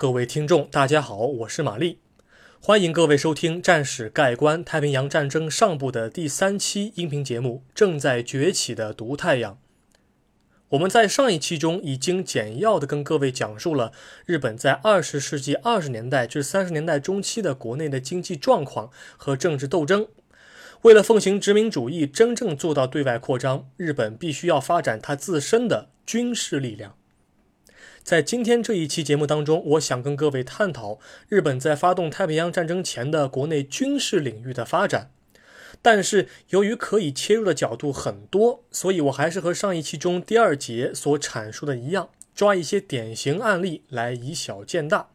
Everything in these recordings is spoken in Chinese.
各位听众，大家好，我是玛丽，欢迎各位收听《战史概观：太平洋战争上部》的第三期音频节目《正在崛起的毒太阳》。我们在上一期中已经简要的跟各位讲述了日本在二十世纪二十年代至三十年代中期的国内的经济状况和政治斗争。为了奉行殖民主义，真正做到对外扩张，日本必须要发展它自身的军事力量。在今天这一期节目当中，我想跟各位探讨日本在发动太平洋战争前的国内军事领域的发展。但是由于可以切入的角度很多，所以我还是和上一期中第二节所阐述的一样，抓一些典型案例来以小见大，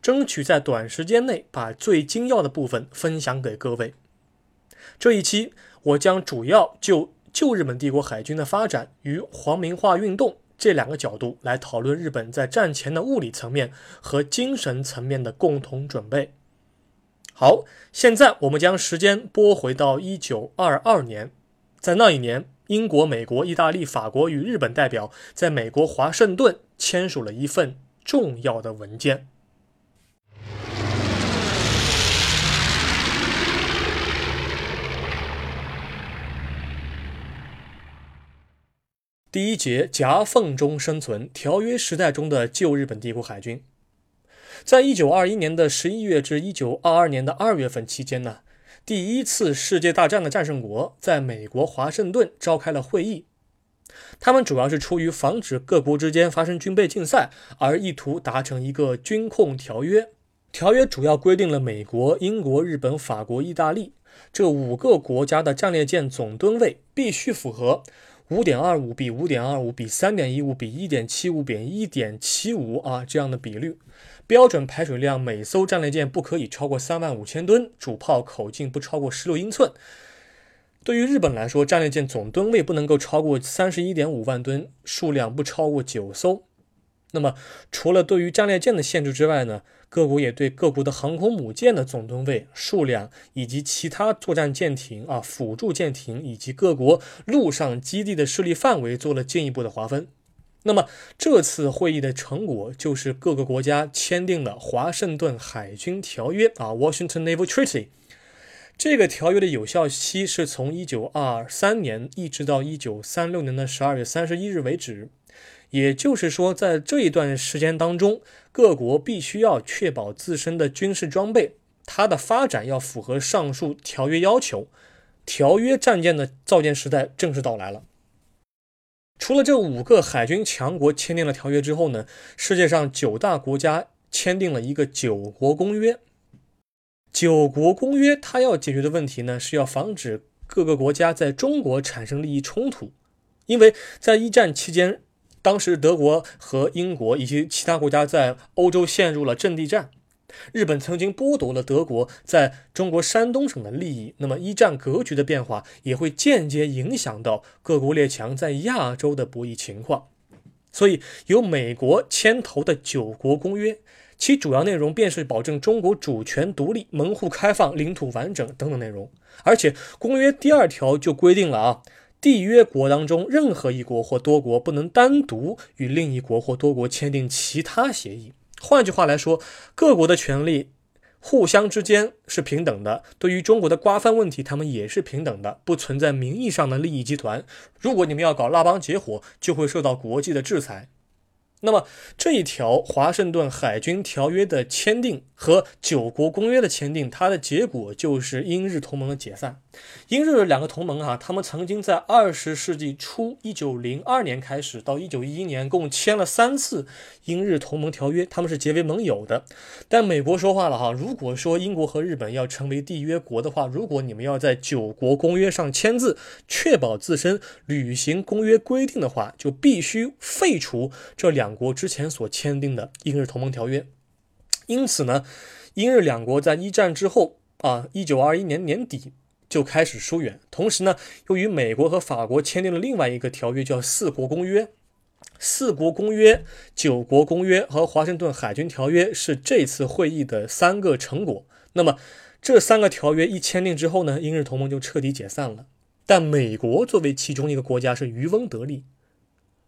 争取在短时间内把最精要的部分分享给各位。这一期我将主要就旧日本帝国海军的发展与皇民化运动。这两个角度来讨论日本在战前的物理层面和精神层面的共同准备。好，现在我们将时间拨回到一九二二年，在那一年，英国、美国、意大利、法国与日本代表在美国华盛顿签署了一份重要的文件。第一节夹缝中生存，条约时代中的旧日本帝国海军，在一九二一年的十一月至一九二二年的二月份期间呢，第一次世界大战的战胜国在美国华盛顿召开了会议，他们主要是出于防止各国之间发生军备竞赛而意图达成一个军控条约。条约主要规定了美国、英国、日本、法国、意大利这五个国家的战列舰总吨位必须符合。五点二五比五点二五比三点一五比一点七五比一点七五啊，这样的比率，标准排水量每艘战列舰不可以超过三万五千吨，主炮口径不超过十六英寸。对于日本来说，战列舰总吨位不能够超过三十一点五万吨，数量不超过九艘。那么，除了对于战列舰的限制之外呢？各国也对各国的航空母舰的总吨位数量，以及其他作战舰艇啊、辅助舰艇以及各国陆上基地的势力范围做了进一步的划分。那么这次会议的成果就是各个国家签订了《华盛顿海军条约》啊 （Washington Naval Treaty）。这个条约的有效期是从1923年一直到1936年的12月31日为止。也就是说，在这一段时间当中，各国必须要确保自身的军事装备，它的发展要符合上述条约要求。条约战舰的造舰时代正式到来了。除了这五个海军强国签订了条约之后呢，世界上九大国家签订了一个九国公约。九国公约它要解决的问题呢，是要防止各个国家在中国产生利益冲突，因为在一战期间。当时，德国和英国以及其他国家在欧洲陷入了阵地战。日本曾经剥夺了德国在中国山东省的利益。那么，一战格局的变化也会间接影响到各国列强在亚洲的博弈情况。所以，由美国牵头的九国公约，其主要内容便是保证中国主权独立、门户开放、领土完整等等内容。而且，公约第二条就规定了啊。缔约国当中，任何一国或多国不能单独与另一国或多国签订其他协议。换句话来说，各国的权利互相之间是平等的。对于中国的瓜分问题，他们也是平等的，不存在名义上的利益集团。如果你们要搞拉帮结伙，就会受到国际的制裁。那么这一条华盛顿海军条约的签订和九国公约的签订，它的结果就是英日同盟的解散。英日两个同盟啊，他们曾经在二十世纪初，一九零二年开始到一九一一年，共签了三次英日同盟条约，他们是结为盟友的。但美国说话了哈，如果说英国和日本要成为缔约国的话，如果你们要在九国公约上签字，确保自身履行公约规定的话，就必须废除这两。两国之前所签订的英日同盟条约，因此呢，英日两国在一战之后啊，一九二一年年底就开始疏远。同时呢，又与美国和法国签订了另外一个条约，叫四国公约。四国公约、九国公约和华盛顿海军条约是这次会议的三个成果。那么这三个条约一签订之后呢，英日同盟就彻底解散了。但美国作为其中一个国家是渔翁得利。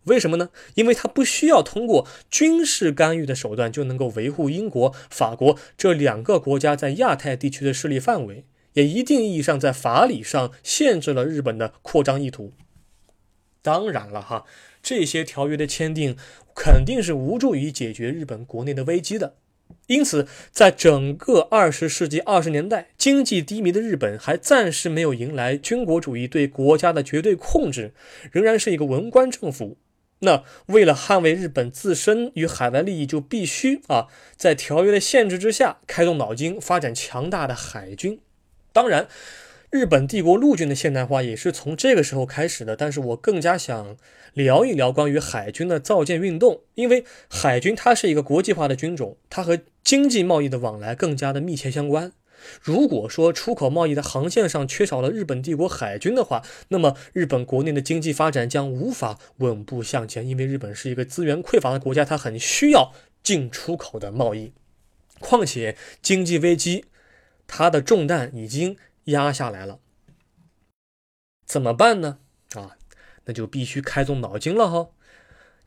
为什么呢？因为它不需要通过军事干预的手段就能够维护英国、法国这两个国家在亚太地区的势力范围，也一定意义上在法理上限制了日本的扩张意图。当然了，哈，这些条约的签订肯定是无助于解决日本国内的危机的。因此，在整个二十世纪二十年代，经济低迷的日本还暂时没有迎来军国主义对国家的绝对控制，仍然是一个文官政府。那为了捍卫日本自身与海外利益，就必须啊，在条约的限制之下，开动脑筋，发展强大的海军。当然。日本帝国陆军的现代化也是从这个时候开始的，但是我更加想聊一聊关于海军的造舰运动，因为海军它是一个国际化的军种，它和经济贸易的往来更加的密切相关。如果说出口贸易的航线上缺少了日本帝国海军的话，那么日本国内的经济发展将无法稳步向前，因为日本是一个资源匮乏的国家，它很需要进出口的贸易。况且经济危机，它的重担已经。压下来了，怎么办呢？啊，那就必须开动脑筋了哈！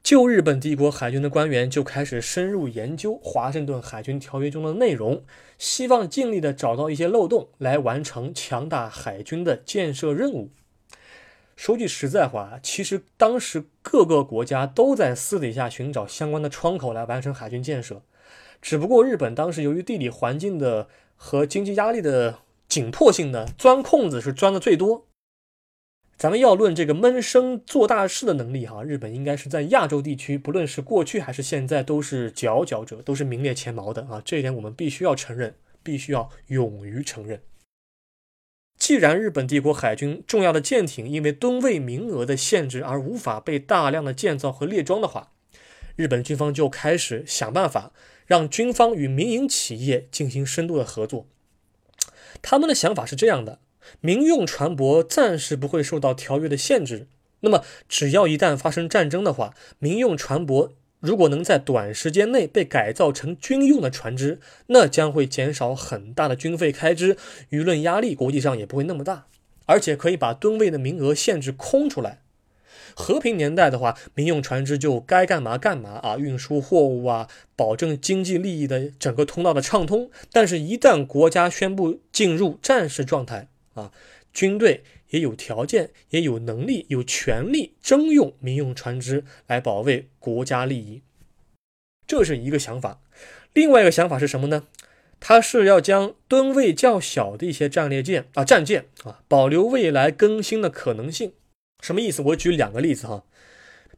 旧日本帝国海军的官员就开始深入研究华盛顿海军条约中的内容，希望尽力的找到一些漏洞来完成强大海军的建设任务。说句实在话，其实当时各个国家都在私底下寻找相关的窗口来完成海军建设，只不过日本当时由于地理环境的和经济压力的。紧迫性呢钻空子是钻的最多。咱们要论这个闷声做大事的能力，哈，日本应该是在亚洲地区，不论是过去还是现在，都是佼佼者，都是名列前茅的啊。这一点我们必须要承认，必须要勇于承认。既然日本帝国海军重要的舰艇因为吨位名额的限制而无法被大量的建造和列装的话，日本军方就开始想办法让军方与民营企业进行深度的合作。他们的想法是这样的：民用船舶暂时不会受到条约的限制。那么，只要一旦发生战争的话，民用船舶如果能在短时间内被改造成军用的船只，那将会减少很大的军费开支，舆论压力国际上也不会那么大，而且可以把吨位的名额限制空出来。和平年代的话，民用船只就该干嘛干嘛啊，运输货物啊，保证经济利益的整个通道的畅通。但是，一旦国家宣布进入战时状态啊，军队也有条件、也有能力、有权利征用民用船只来保卫国家利益。这是一个想法。另外一个想法是什么呢？它是要将吨位较小的一些战列舰啊、战舰啊，保留未来更新的可能性。什么意思？我举两个例子哈，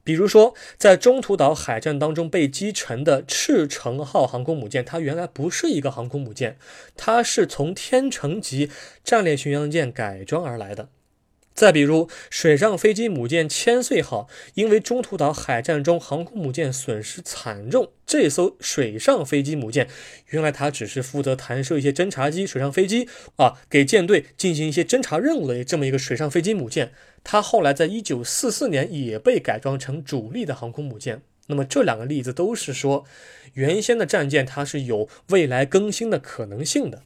比如说在中途岛海战当中被击沉的赤城号航空母舰，它原来不是一个航空母舰，它是从天成级战略巡洋舰改装而来的。再比如，水上飞机母舰千岁号，因为中途岛海战中航空母舰损失惨重，这艘水上飞机母舰原来它只是负责弹射一些侦察机、水上飞机啊，给舰队进行一些侦察任务的这么一个水上飞机母舰，它后来在一九四四年也被改装成主力的航空母舰。那么这两个例子都是说，原先的战舰它是有未来更新的可能性的。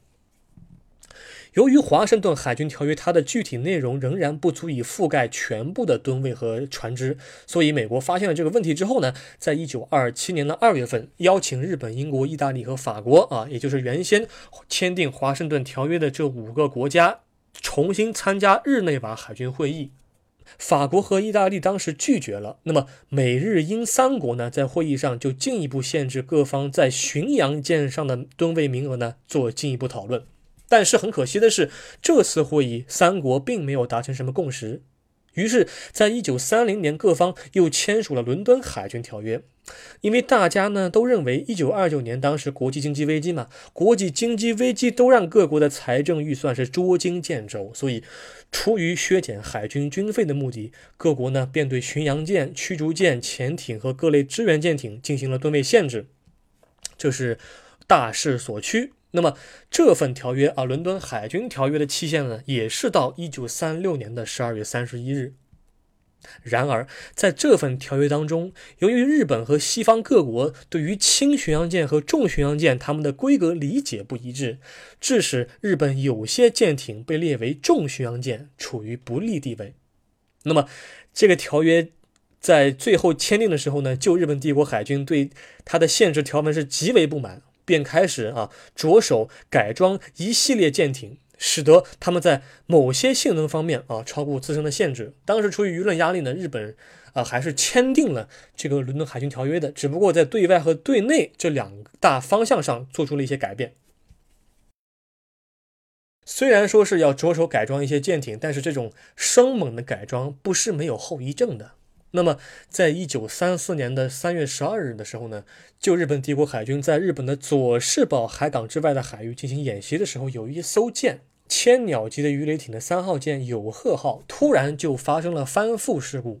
由于华盛顿海军条约它的具体内容仍然不足以覆盖全部的吨位和船只，所以美国发现了这个问题之后呢，在一九二七年的二月份，邀请日本、英国、意大利和法国啊，也就是原先签订华盛顿条约的这五个国家，重新参加日内瓦海军会议。法国和意大利当时拒绝了，那么美日英三国呢，在会议上就进一步限制各方在巡洋舰上的吨位名额呢，做进一步讨论。但是很可惜的是，这次会议三国并没有达成什么共识。于是，在一九三零年，各方又签署了伦敦海军条约。因为大家呢都认为，一九二九年当时国际经济危机嘛，国际经济危机都让各国的财政预算是捉襟见肘，所以出于削减海军军费的目的，各国呢便对巡洋舰、驱逐舰、潜艇和各类支援舰艇进行了吨位限制，这是大势所趋。那么这份条约啊，伦敦海军条约的期限呢，也是到一九三六年的十二月三十一日。然而，在这份条约当中，由于日本和西方各国对于轻巡洋舰和重巡洋舰它们的规格理解不一致，致使日本有些舰艇被列为重巡洋舰，处于不利地位。那么，这个条约在最后签订的时候呢，旧日本帝国海军对它的限制条文是极为不满，便开始啊着手改装一系列舰艇，使得他们在某些性能方面啊超过自身的限制。当时出于舆论压力呢，日本啊还是签订了这个伦敦海军条约的，只不过在对外和对内这两大方向上做出了一些改变。虽然说是要着手改装一些舰艇，但是这种生猛的改装不是没有后遗症的。那么，在一九三四年的三月十二日的时候呢，就日本帝国海军在日本的佐世保海港之外的海域进行演习的时候，有一艘舰千鸟级的鱼雷艇的三号舰有贺号突然就发生了翻覆事故。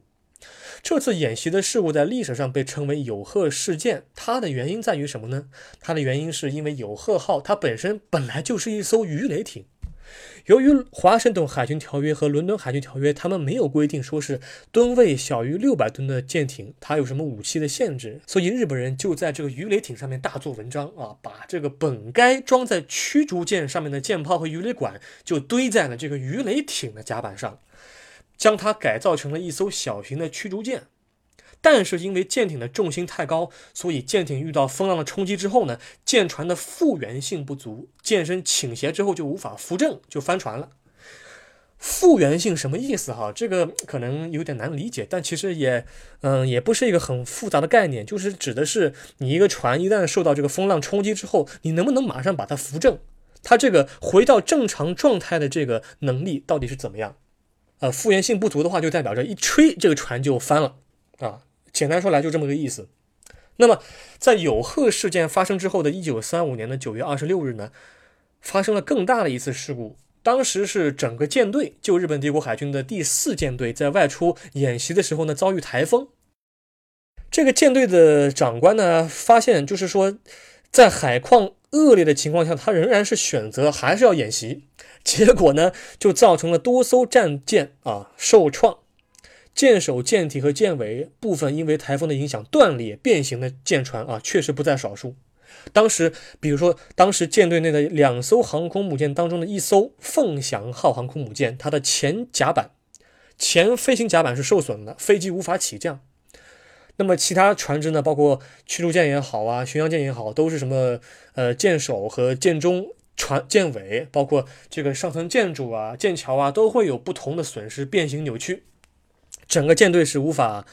这次演习的事故在历史上被称为有贺事件，它的原因在于什么呢？它的原因是因为有贺号它本身本来就是一艘鱼雷艇。由于华盛顿海军条约和伦敦海军条约，他们没有规定说是吨位小于六百吨的舰艇它有什么武器的限制，所以日本人就在这个鱼雷艇上面大做文章啊，把这个本该装在驱逐舰上面的舰炮和鱼雷管就堆在了这个鱼雷艇的甲板上，将它改造成了一艘小型的驱逐舰。但是因为舰艇的重心太高，所以舰艇遇到风浪的冲击之后呢，舰船的复原性不足，舰身倾斜之后就无法扶正，就翻船了。复原性什么意思哈？这个可能有点难理解，但其实也，嗯，也不是一个很复杂的概念，就是指的是你一个船一旦受到这个风浪冲击之后，你能不能马上把它扶正？它这个回到正常状态的这个能力到底是怎么样？呃，复原性不足的话，就代表着一吹这个船就翻了啊。简单说来就这么个意思。那么，在有贺事件发生之后的一九三五年的九月二十六日呢，发生了更大的一次事故。当时是整个舰队，就日本帝国海军的第四舰队在外出演习的时候呢，遭遇台风。这个舰队的长官呢，发现就是说，在海况恶劣的情况下，他仍然是选择还是要演习。结果呢，就造成了多艘战舰啊受创。舰首、舰体和舰尾部分因为台风的影响断裂、变形的舰船啊，确实不在少数。当时，比如说，当时舰队内的两艘航空母舰当中的一艘凤翔号航空母舰，它的前甲板、前飞行甲板是受损的，飞机无法起降。那么其他船只呢，包括驱逐舰也好啊，巡洋舰也好，都是什么呃舰首和舰中、船舰尾，包括这个上层建筑啊、舰桥啊，都会有不同的损失、变形、扭曲。整个舰队是无法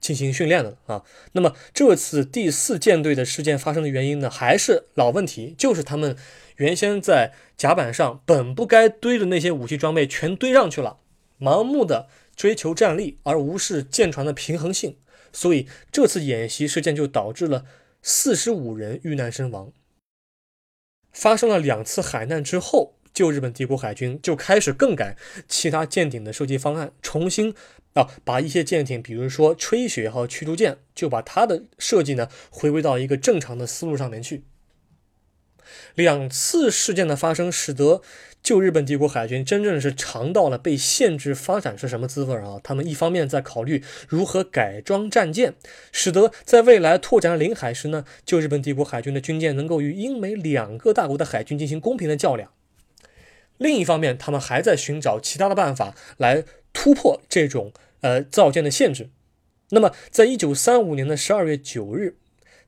进行训练的啊。那么这次第四舰队的事件发生的原因呢，还是老问题，就是他们原先在甲板上本不该堆的那些武器装备全堆上去了，盲目的追求战力而无视舰船的平衡性，所以这次演习事件就导致了四十五人遇难身亡。发生了两次海难之后，旧日本帝国海军就开始更改其他舰艇的设计方案，重新。啊，把一些舰艇，比如说吹雪号驱逐舰，就把它的设计呢回归到一个正常的思路上面去。两次事件的发生，使得旧日本帝国海军真正是尝到了被限制发展是什么滋味啊！他们一方面在考虑如何改装战舰，使得在未来拓展领海时呢，旧日本帝国海军的军舰能够与英美两个大国的海军进行公平的较量；另一方面，他们还在寻找其他的办法来。突破这种呃造舰的限制。那么，在一九三五年的十二月九日，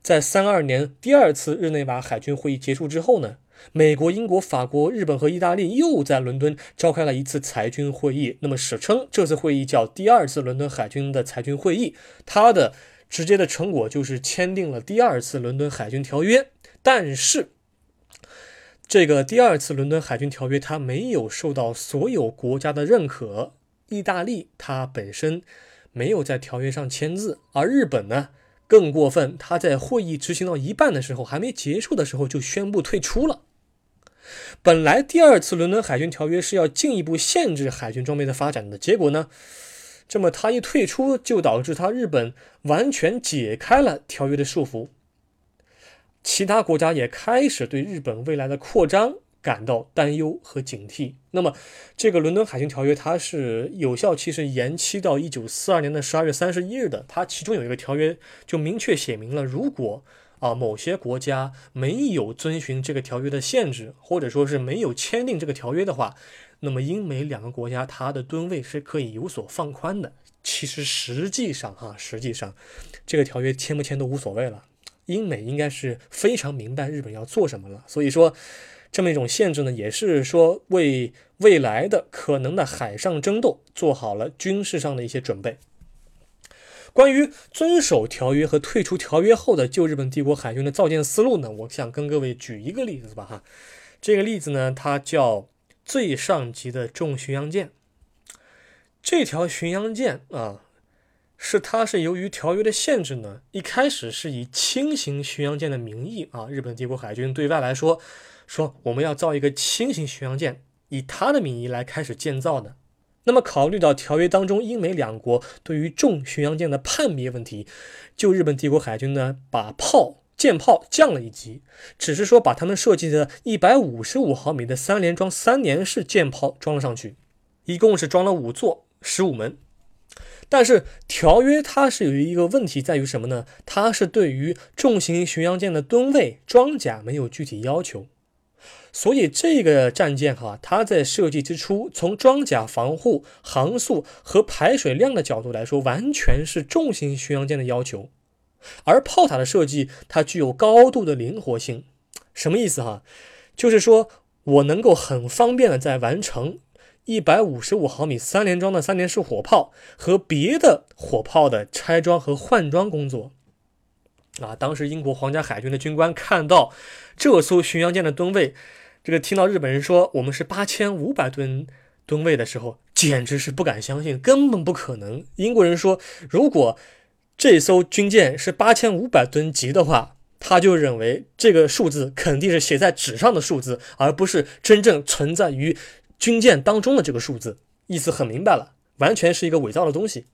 在三二年第二次日内瓦海军会议结束之后呢，美国、英国、法国、日本和意大利又在伦敦召开了一次裁军会议。那么，史称这次会议叫第二次伦敦海军的裁军会议。它的直接的成果就是签订了第二次伦敦海军条约。但是，这个第二次伦敦海军条约它没有受到所有国家的认可。意大利它本身没有在条约上签字，而日本呢更过分，它在会议执行到一半的时候，还没结束的时候就宣布退出了。本来第二次伦敦海军条约是要进一步限制海军装备的发展的，结果呢，这么他一退出，就导致他日本完全解开了条约的束缚，其他国家也开始对日本未来的扩张。感到担忧和警惕。那么，这个伦敦海军条约它是有效期是延期到一九四二年的十二月三十一日的。它其中有一个条约就明确写明了，如果啊，某些国家没有遵循这个条约的限制，或者说是没有签订这个条约的话，那么英美两个国家它的吨位是可以有所放宽的。其实实际上哈，实际上这个条约签不签都无所谓了。英美应该是非常明白日本要做什么了，所以说这么一种限制呢，也是说为未来的可能的海上争斗做好了军事上的一些准备。关于遵守条约和退出条约后的旧日本帝国海军的造舰思路呢，我想跟各位举一个例子吧，哈，这个例子呢，它叫最上级的重巡洋舰。这条巡洋舰啊，是它是由于条约的限制呢，一开始是以轻型巡洋舰的名义啊，日本帝国海军对外来说，说我们要造一个轻型巡洋舰，以他的名义来开始建造的。那么，考虑到条约当中英美两国对于重巡洋舰的判别问题，就日本帝国海军呢，把炮舰炮降了一级，只是说把他们设计的155毫米的三联装三连式舰炮装了上去，一共是装了五座十五门。但是条约它是有一个问题在于什么呢？它是对于重型巡洋舰的吨位装甲没有具体要求。所以这个战舰哈，它在设计之初，从装甲防护、航速和排水量的角度来说，完全是重型巡洋舰的要求。而炮塔的设计，它具有高度的灵活性。什么意思哈？就是说我能够很方便的在完成一百五十五毫米三连装的三连式火炮和别的火炮的拆装和换装工作。啊，当时英国皇家海军的军官看到这艘巡洋舰的吨位。这个听到日本人说我们是八千五百吨吨位的时候，简直是不敢相信，根本不可能。英国人说，如果这艘军舰是八千五百吨级的话，他就认为这个数字肯定是写在纸上的数字，而不是真正存在于军舰当中的这个数字。意思很明白了，完全是一个伪造的东西。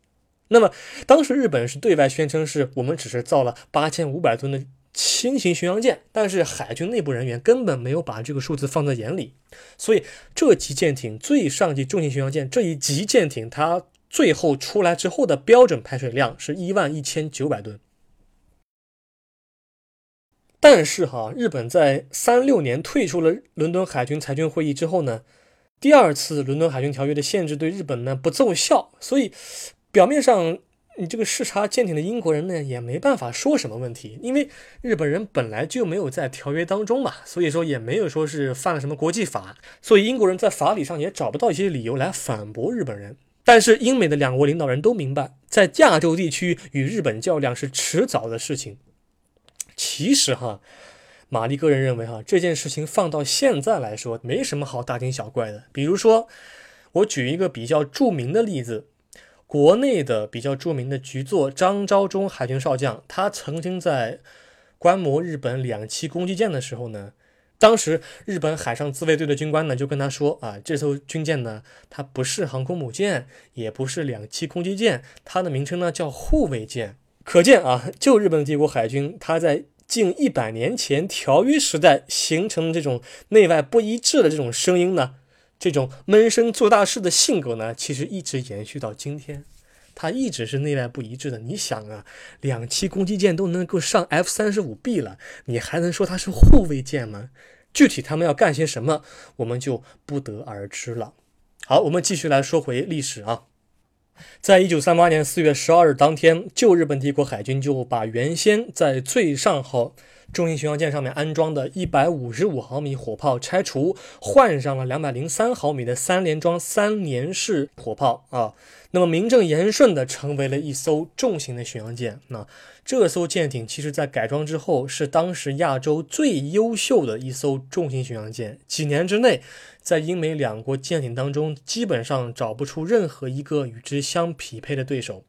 那么当时日本是对外宣称是我们只是造了八千五百吨的。轻型巡洋舰，但是海军内部人员根本没有把这个数字放在眼里，所以这级舰艇最上级重型巡洋舰这一级舰艇，它最后出来之后的标准排水量是一万一千九百吨。但是哈，日本在三六年退出了伦敦海军裁军会议之后呢，第二次伦敦海军条约的限制对日本呢不奏效，所以表面上。你这个视察舰艇的英国人呢，也没办法说什么问题，因为日本人本来就没有在条约当中嘛，所以说也没有说是犯了什么国际法，所以英国人在法理上也找不到一些理由来反驳日本人。但是英美的两国领导人都明白，在亚洲地区与日本较量是迟早的事情。其实哈，玛丽个人认为哈，这件事情放到现在来说，没什么好大惊小怪的。比如说，我举一个比较著名的例子。国内的比较著名的局座张召忠海军少将，他曾经在观摩日本两栖攻击舰的时候呢，当时日本海上自卫队的军官呢就跟他说啊，这艘军舰呢，它不是航空母舰，也不是两栖攻击舰，它的名称呢叫护卫舰。可见啊，就日本帝国海军，它在近一百年前条约时代形成这种内外不一致的这种声音呢。这种闷声做大事的性格呢，其实一直延续到今天，他一直是内外不一致的。你想啊，两栖攻击舰都能够上 F 三十五 B 了，你还能说它是护卫舰吗？具体他们要干些什么，我们就不得而知了。好，我们继续来说回历史啊，在一九三八年四月十二日当天，旧日本帝国海军就把原先在最上号。重型巡洋舰上面安装的155毫米火炮拆除，换上了203毫米的三联装三连式火炮啊，那么名正言顺的成为了一艘重型的巡洋舰。那这艘舰艇其实在改装之后，是当时亚洲最优秀的一艘重型巡洋舰。几年之内，在英美两国舰艇当中，基本上找不出任何一个与之相匹配的对手。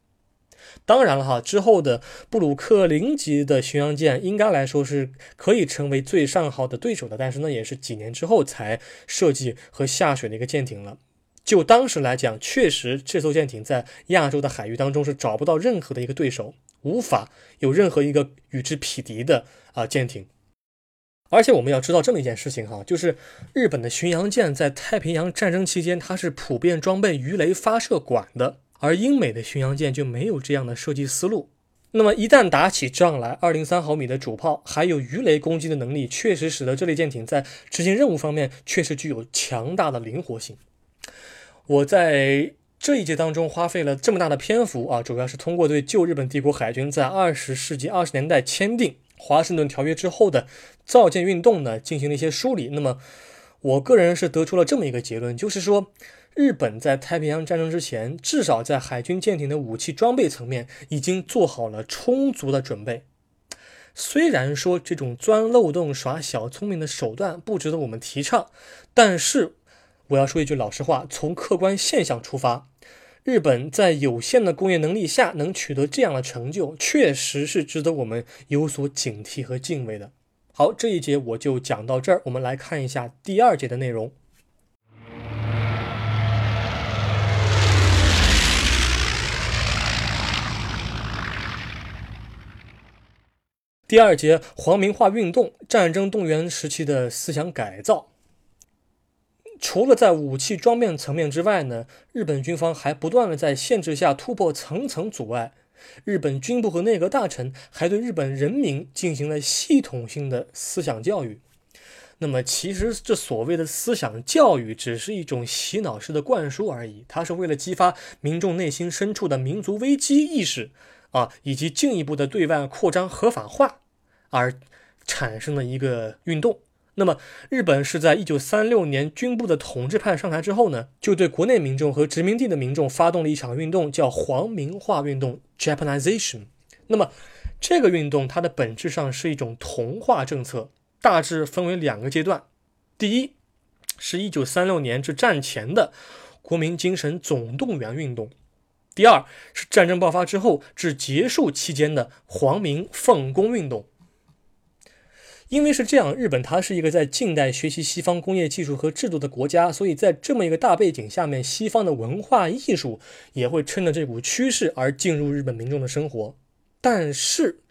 当然了哈，之后的布鲁克林级的巡洋舰应该来说是可以成为最上号的对手的，但是呢，也是几年之后才设计和下水的一个舰艇了。就当时来讲，确实这艘舰艇在亚洲的海域当中是找不到任何的一个对手，无法有任何一个与之匹敌的啊舰艇。而且我们要知道这么一件事情哈，就是日本的巡洋舰在太平洋战争期间，它是普遍装备鱼雷发射管的。而英美的巡洋舰就没有这样的设计思路，那么一旦打起仗来，二零三毫米的主炮还有鱼雷攻击的能力，确实使得这类舰艇在执行任务方面确实具有强大的灵活性。我在这一节当中花费了这么大的篇幅啊，主要是通过对旧日本帝国海军在二十世纪二十年代签订华盛顿条约之后的造舰运动呢进行了一些梳理。那么，我个人是得出了这么一个结论，就是说。日本在太平洋战争之前，至少在海军舰艇的武器装备层面已经做好了充足的准备。虽然说这种钻漏洞、耍小聪明的手段不值得我们提倡，但是我要说一句老实话：从客观现象出发，日本在有限的工业能力下能取得这样的成就，确实是值得我们有所警惕和敬畏的。好，这一节我就讲到这儿，我们来看一下第二节的内容。第二节，皇民化运动，战争动员时期的思想改造。除了在武器装备层面之外呢，日本军方还不断的在限制下突破层层阻碍。日本军部和内阁大臣还对日本人民进行了系统性的思想教育。那么，其实这所谓的思想教育，只是一种洗脑式的灌输而已。它是为了激发民众内心深处的民族危机意识。啊，以及进一步的对外扩张合法化而产生的一个运动。那么，日本是在一九三六年军部的统治派上台之后呢，就对国内民众和殖民地的民众发动了一场运动，叫皇民化运动 （Japanization）。那么，这个运动它的本质上是一种同化政策，大致分为两个阶段。第一，是一九三六年至战前的国民精神总动员运动。第二是战争爆发之后至结束期间的皇民奉公运动。因为是这样，日本它是一个在近代学习西方工业技术和制度的国家，所以在这么一个大背景下面，西方的文化艺术也会趁着这股趋势而进入日本民众的生活。但是，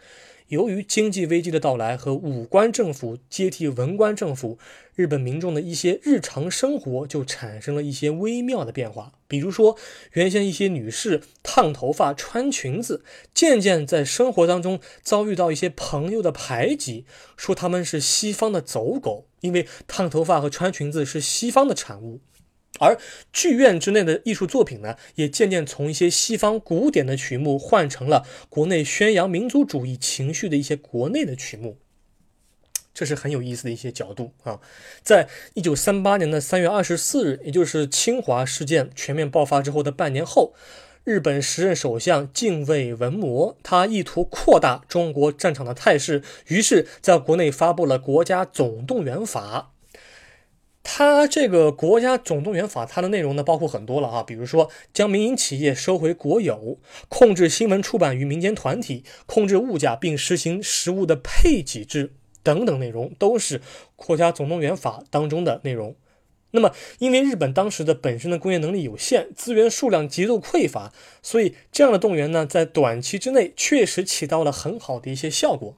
由于经济危机的到来和武官政府接替文官政府，日本民众的一些日常生活就产生了一些微妙的变化。比如说，原先一些女士烫头发、穿裙子，渐渐在生活当中遭遇到一些朋友的排挤，说他们是西方的走狗，因为烫头发和穿裙子是西方的产物。而剧院之内的艺术作品呢，也渐渐从一些西方古典的曲目换成了国内宣扬民族主义情绪的一些国内的曲目，这是很有意思的一些角度啊。在一九三八年的三月二十四日，也就是侵华事件全面爆发之后的半年后，日本时任首相近卫文磨，他意图扩大中国战场的态势，于是在国内发布了《国家总动员法》。它这个国家总动员法，它的内容呢包括很多了啊，比如说将民营企业收回国有，控制新闻出版与民间团体，控制物价，并实行食物的配给制等等内容，都是国家总动员法当中的内容。那么，因为日本当时的本身的工业能力有限，资源数量极度匮乏，所以这样的动员呢，在短期之内确实起到了很好的一些效果。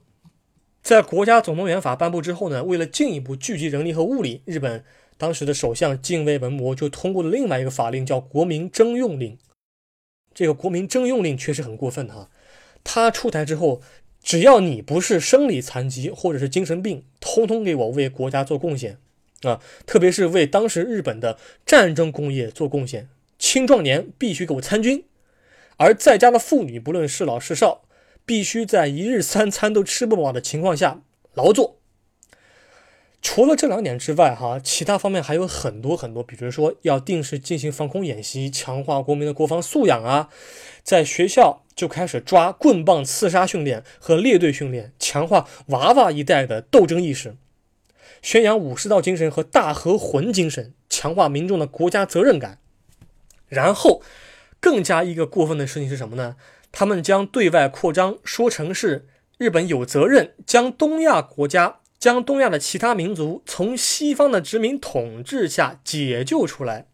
在国家总动员法颁布之后呢，为了进一步聚集人力和物力，日本。当时的首相近卫文磨就通过了另外一个法令，叫《国民征用令》。这个《国民征用令》确实很过分哈，他出台之后，只要你不是生理残疾或者是精神病，通通给我为国家做贡献啊！特别是为当时日本的战争工业做贡献，青壮年必须给我参军，而在家的妇女不论是老是少，必须在一日三餐都吃不饱的情况下劳作。除了这两点之外，哈，其他方面还有很多很多，比如说要定时进行防空演习，强化国民的国防素养啊，在学校就开始抓棍棒刺杀训练和列队训练，强化娃娃一代的斗争意识，宣扬武士道精神和大和魂精神，强化民众的国家责任感。然后，更加一个过分的事情是什么呢？他们将对外扩张说成是日本有责任将东亚国家。将东亚的其他民族从西方的殖民统治下解救出来，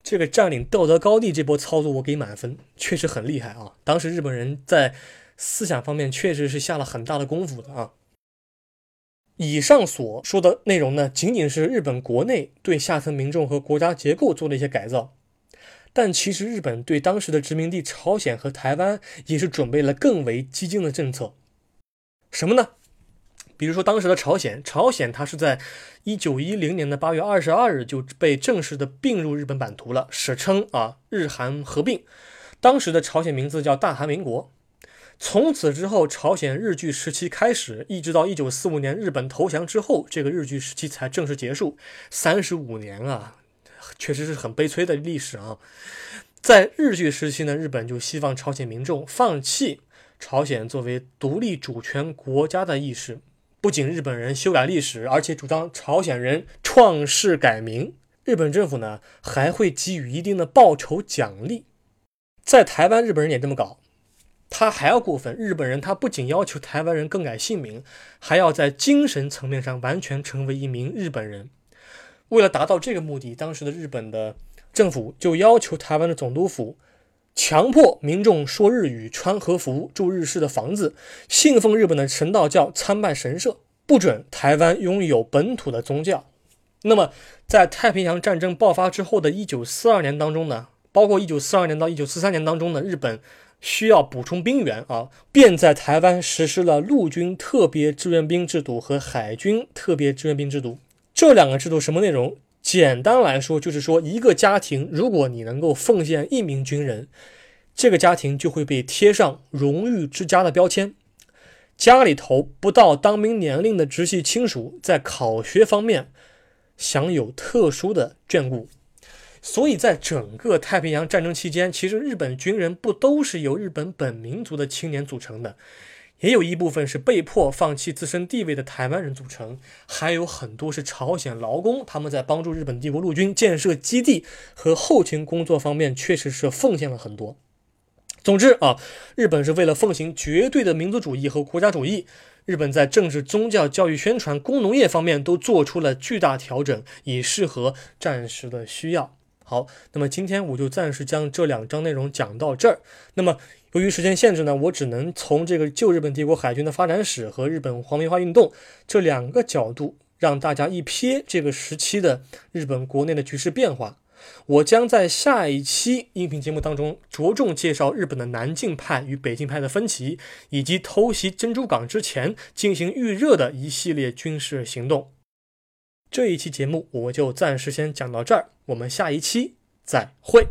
这个占领道德高地这波操作我给满分，确实很厉害啊！当时日本人在思想方面确实是下了很大的功夫的啊。以上所说的内容呢，仅仅是日本国内对下层民众和国家结构做了一些改造。但其实日本对当时的殖民地朝鲜和台湾也是准备了更为激进的政策。什么呢？比如说当时的朝鲜，朝鲜它是在一九一零年的八月二十二日就被正式的并入日本版图了，史称啊日韩合并。当时的朝鲜名字叫大韩民国。从此之后，朝鲜日据时期开始，一直到一九四五年日本投降之后，这个日据时期才正式结束。三十五年啊，确实是很悲催的历史啊。在日据时期呢，日本就希望朝鲜民众放弃朝鲜作为独立主权国家的意识。不仅日本人修改历史，而且主张朝鲜人创世改名。日本政府呢，还会给予一定的报酬奖励。在台湾，日本人也这么搞。他还要过分，日本人他不仅要求台湾人更改姓名，还要在精神层面上完全成为一名日本人。为了达到这个目的，当时的日本的政府就要求台湾的总督府强迫民众说日语、穿和服、住日式的房子、信奉日本的神道教、参拜神社，不准台湾拥有本土的宗教。那么，在太平洋战争爆发之后的一九四二年当中呢，包括一九四二年到一九四三年当中呢，日本。需要补充兵员啊，便在台湾实施了陆军特别志愿兵制度和海军特别志愿兵制度。这两个制度什么内容？简单来说，就是说一个家庭，如果你能够奉献一名军人，这个家庭就会被贴上荣誉之家的标签。家里头不到当兵年龄的直系亲属，在考学方面享有特殊的眷顾。所以在整个太平洋战争期间，其实日本军人不都是由日本本民族的青年组成的，也有一部分是被迫放弃自身地位的台湾人组成，还有很多是朝鲜劳工，他们在帮助日本帝国陆军建设基地和后勤工作方面，确实是奉献了很多。总之啊，日本是为了奉行绝对的民族主义和国家主义，日本在政治、宗教、教育、宣传、工农业方面都做出了巨大调整，以适合战时的需要。好，那么今天我就暂时将这两章内容讲到这儿。那么由于时间限制呢，我只能从这个旧日本帝国海军的发展史和日本皇民化运动这两个角度，让大家一瞥这个时期的日本国内的局势变化。我将在下一期音频节目当中着重介绍日本的南进派与北进派的分歧，以及偷袭珍珠港之前进行预热的一系列军事行动。这一期节目我就暂时先讲到这儿，我们下一期再会。